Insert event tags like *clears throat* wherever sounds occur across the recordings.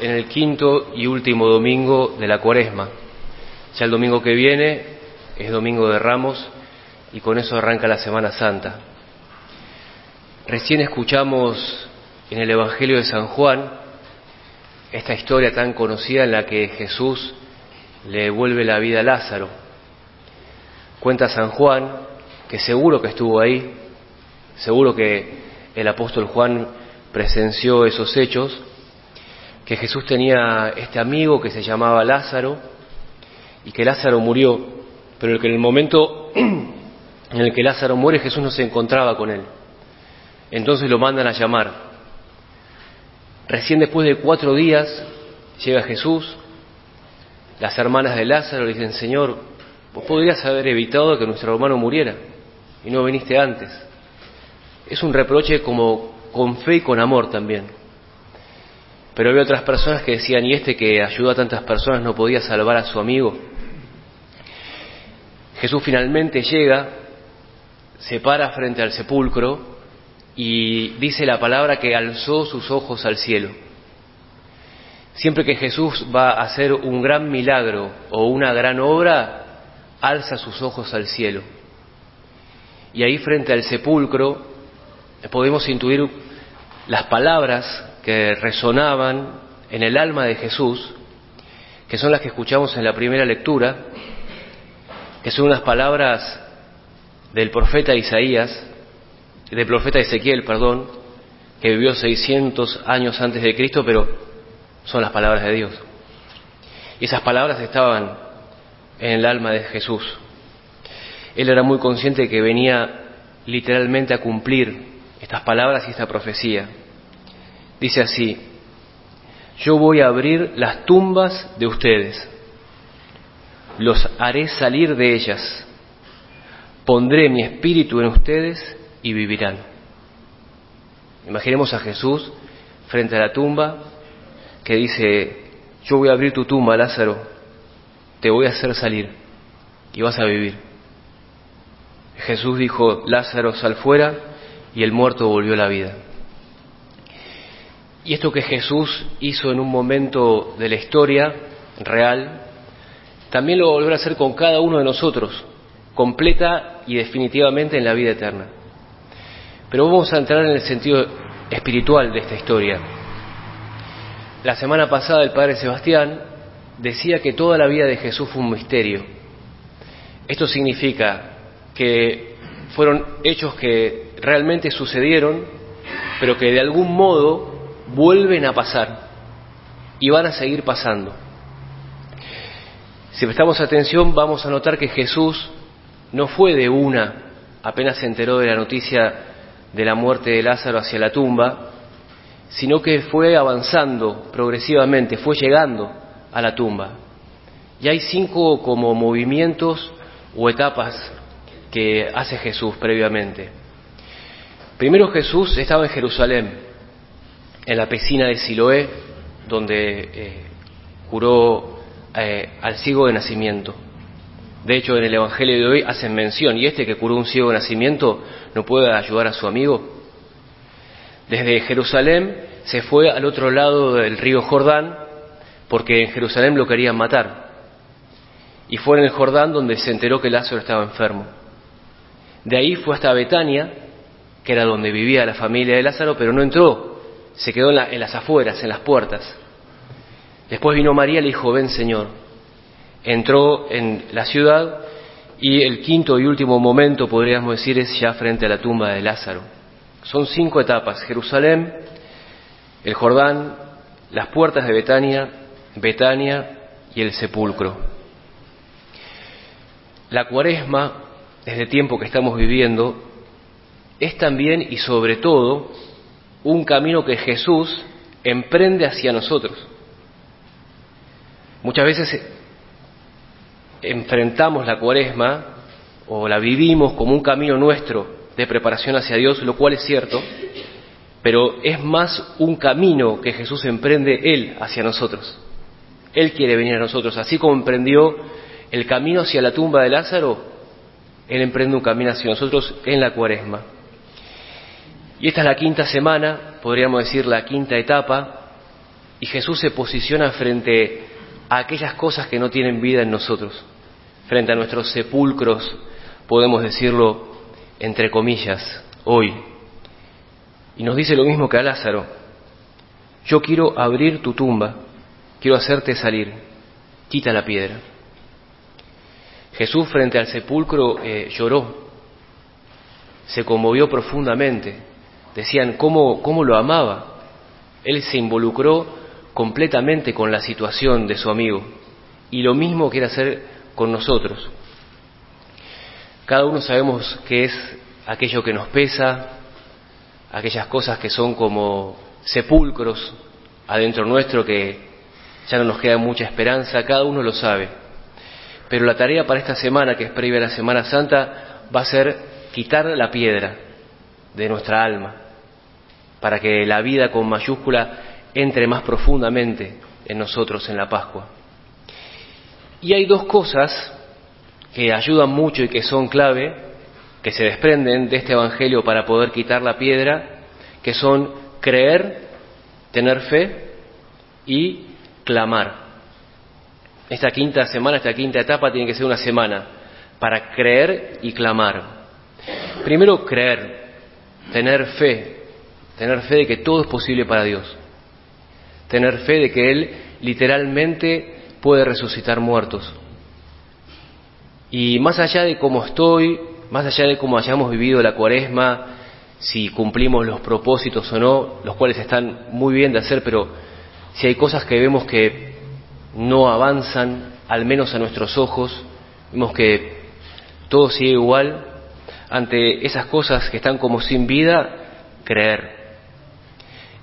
en el quinto y último domingo de la cuaresma. Ya el domingo que viene es domingo de Ramos y con eso arranca la Semana Santa. Recién escuchamos en el Evangelio de San Juan esta historia tan conocida en la que Jesús le devuelve la vida a Lázaro. Cuenta San Juan que seguro que estuvo ahí, seguro que el apóstol Juan presenció esos hechos, que Jesús tenía este amigo que se llamaba Lázaro y que Lázaro murió, pero que en el momento *clears throat* en el que Lázaro muere Jesús no se encontraba con él. Entonces lo mandan a llamar. Recién después de cuatro días llega Jesús, las hermanas de Lázaro le dicen, Señor, vos podrías haber evitado que nuestro hermano muriera y no viniste antes. Es un reproche como con fe y con amor también. Pero había otras personas que decían, ¿y este que ayudó a tantas personas no podía salvar a su amigo? Jesús finalmente llega, se para frente al sepulcro y dice la palabra que alzó sus ojos al cielo. Siempre que Jesús va a hacer un gran milagro o una gran obra, alza sus ojos al cielo. Y ahí frente al sepulcro podemos intuir las palabras que resonaban en el alma de Jesús, que son las que escuchamos en la primera lectura, que son unas palabras del profeta Isaías, del profeta Ezequiel, perdón, que vivió 600 años antes de Cristo, pero son las palabras de Dios. Y esas palabras estaban en el alma de Jesús. Él era muy consciente de que venía literalmente a cumplir estas palabras y esta profecía. Dice así, yo voy a abrir las tumbas de ustedes, los haré salir de ellas, pondré mi espíritu en ustedes y vivirán. Imaginemos a Jesús frente a la tumba que dice, yo voy a abrir tu tumba, Lázaro, te voy a hacer salir y vas a vivir. Jesús dijo, Lázaro, sal fuera, y el muerto volvió a la vida. Y esto que Jesús hizo en un momento de la historia real, también lo volverá a hacer con cada uno de nosotros, completa y definitivamente en la vida eterna. Pero vamos a entrar en el sentido espiritual de esta historia. La semana pasada el Padre Sebastián decía que toda la vida de Jesús fue un misterio. Esto significa que fueron hechos que realmente sucedieron, pero que de algún modo vuelven a pasar y van a seguir pasando. Si prestamos atención vamos a notar que Jesús no fue de una, apenas se enteró de la noticia de la muerte de Lázaro hacia la tumba, sino que fue avanzando progresivamente, fue llegando a la tumba. Y hay cinco como movimientos o etapas que hace Jesús previamente. Primero Jesús estaba en Jerusalén, en la piscina de Siloé, donde eh, curó eh, al ciego de nacimiento. De hecho, en el Evangelio de hoy hacen mención, y este que curó un ciego de nacimiento no puede ayudar a su amigo. Desde Jerusalén se fue al otro lado del río Jordán, porque en Jerusalén lo querían matar. Y fue en el Jordán donde se enteró que Lázaro estaba enfermo. De ahí fue hasta Betania, que era donde vivía la familia de Lázaro, pero no entró se quedó en, las afueras, en las puertas. Después vino María y le dijo, ven Señor. Entró en la ciudad y el quinto y último momento, podríamos decir, es ya frente a la tumba de Lázaro. Son cinco etapas, Jerusalén, el Jordán, las puertas de Betania, Betania y el sepulcro. La cuaresma, desde tiempo que estamos viviendo, es también y sobre todo un camino que Jesús emprende hacia nosotros. Muchas veces enfrentamos la cuaresma o la vivimos como un camino nuestro de preparación hacia Dios, lo cual es cierto, pero es más un camino que Jesús emprende Él hacia nosotros. Él quiere venir a nosotros, así como emprendió el camino hacia la tumba de Lázaro, Él emprende un camino hacia nosotros en la cuaresma. Y esta es la quinta semana, podríamos decir la quinta etapa, y Jesús se posiciona frente a aquellas cosas que no tienen vida en nosotros, frente a nuestros sepulcros, podemos decirlo entre comillas, hoy. Y nos dice lo mismo que a Lázaro, yo quiero abrir tu tumba, quiero hacerte salir, quita la piedra. Jesús frente al sepulcro eh, lloró, se conmovió profundamente, decían cómo, cómo lo amaba. Él se involucró completamente con la situación de su amigo y lo mismo quiere hacer con nosotros. Cada uno sabemos qué es aquello que nos pesa, aquellas cosas que son como sepulcros adentro nuestro que ya no nos queda mucha esperanza, cada uno lo sabe. Pero la tarea para esta semana, que es previa a la Semana Santa, va a ser quitar la piedra de nuestra alma, para que la vida con mayúscula entre más profundamente en nosotros en la Pascua. Y hay dos cosas que ayudan mucho y que son clave, que se desprenden de este Evangelio para poder quitar la piedra, que son creer, tener fe y clamar. Esta quinta semana, esta quinta etapa tiene que ser una semana para creer y clamar. Primero creer, tener fe, tener fe de que todo es posible para Dios, tener fe de que Él literalmente puede resucitar muertos, y más allá de cómo estoy, más allá de cómo hayamos vivido la cuaresma, si cumplimos los propósitos o no, los cuales están muy bien de hacer, pero si hay cosas que vemos que no avanzan, al menos a nuestros ojos, vemos que todo sigue igual, ante esas cosas que están como sin vida, creer.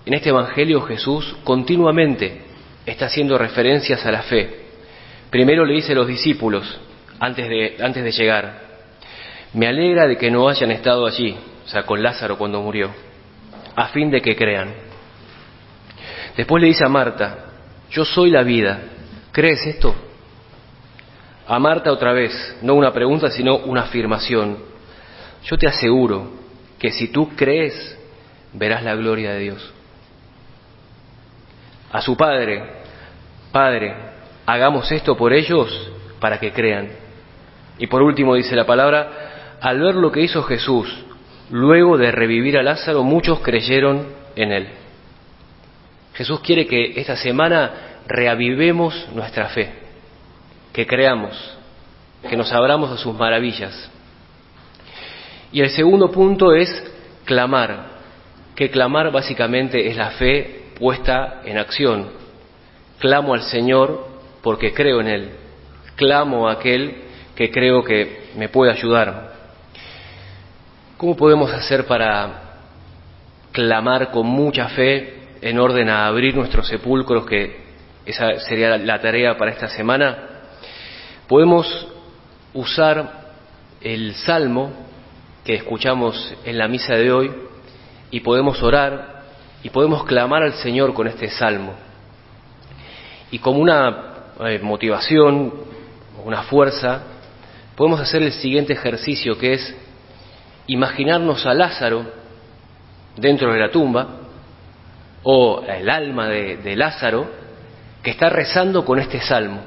En este Evangelio Jesús continuamente está haciendo referencias a la fe. Primero le dice a los discípulos, antes de, llegar. Me alegra de que no hayan estado allí, o sea, con Lázaro cuando murió, a fin de que crean. Después le dice a Marta, yo soy la vida, ¿crees esto? A Marta otra vez, no una pregunta, sino una afirmación. Yo te aseguro que si tú crees, verás la gloria de Dios. A su padre, Padre, hagamos esto por ellos para que crean. Y por último dice la palabra, al ver lo que hizo Jesús, luego de revivir a Lázaro, muchos creyeron en él. Jesús quiere que esta semana reavivemos nuestra fe, que creamos, que nos abramos a sus maravillas. Y el segundo punto es clamar, que clamar básicamente es la fe puesta en acción. Clamo al Señor porque creo en Él. Clamo a aquel que creo que me puede ayudar. ¿Cómo podemos hacer para clamar con mucha fe en orden a abrir nuestros sepulcros, que esa sería la tarea para esta semana? Podemos usar el salmo que escuchamos en la misa de hoy y podemos orar y podemos clamar al Señor con este salmo. Y como una eh, motivación, una fuerza, podemos hacer el siguiente ejercicio que es imaginarnos a Lázaro dentro de la tumba o el alma de, Lázaro que está rezando con este salmo.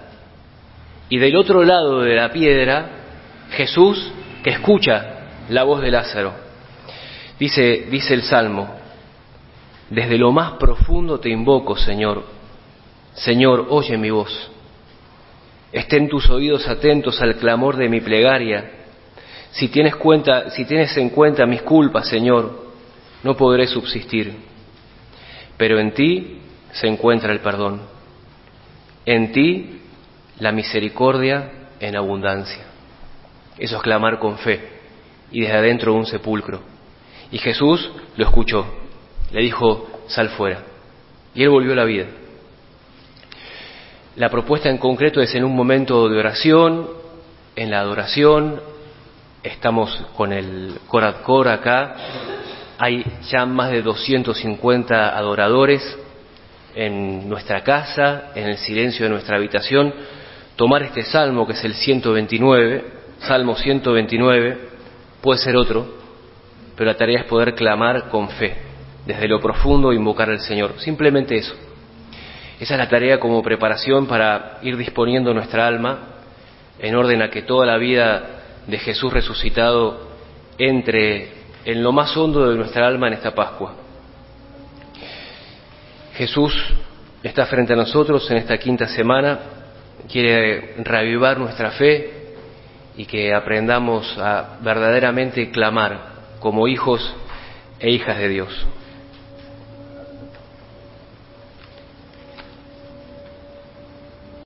Y del otro lado de la piedra, Jesús que escucha la voz de Lázaro. Dice, dice el salmo, desde lo más profundo te invoco, Señor. Señor, oye mi voz. Estén tus oídos atentos al clamor de mi plegaria. Si tienes, cuenta, si tienes en cuenta mis culpas, Señor, no podré subsistir. Pero en ti se encuentra el perdón. En ti la misericordia en abundancia. Eso es clamar con fe y desde adentro de un sepulcro. Y Jesús lo escuchó. Le dijo, sal fuera. Y él volvió a la vida. La propuesta en concreto es en un momento de oración, en la adoración, estamos con el Coradcor acá, hay ya más de 250 adoradores en nuestra casa, en el silencio de nuestra habitación, tomar este salmo que es el 129, Salmo 129, puede ser otro, pero la tarea es poder clamar con fe, desde lo profundo invocar al Señor, simplemente eso. Esa es la tarea como preparación para ir disponiendo nuestra alma en orden a que toda la vida de Jesús resucitado entre en lo más hondo de nuestra alma en esta Pascua. Jesús está frente a nosotros en esta quinta semana, quiere reavivar nuestra fe y que aprendamos a verdaderamente clamar como hijos e hijas de Dios.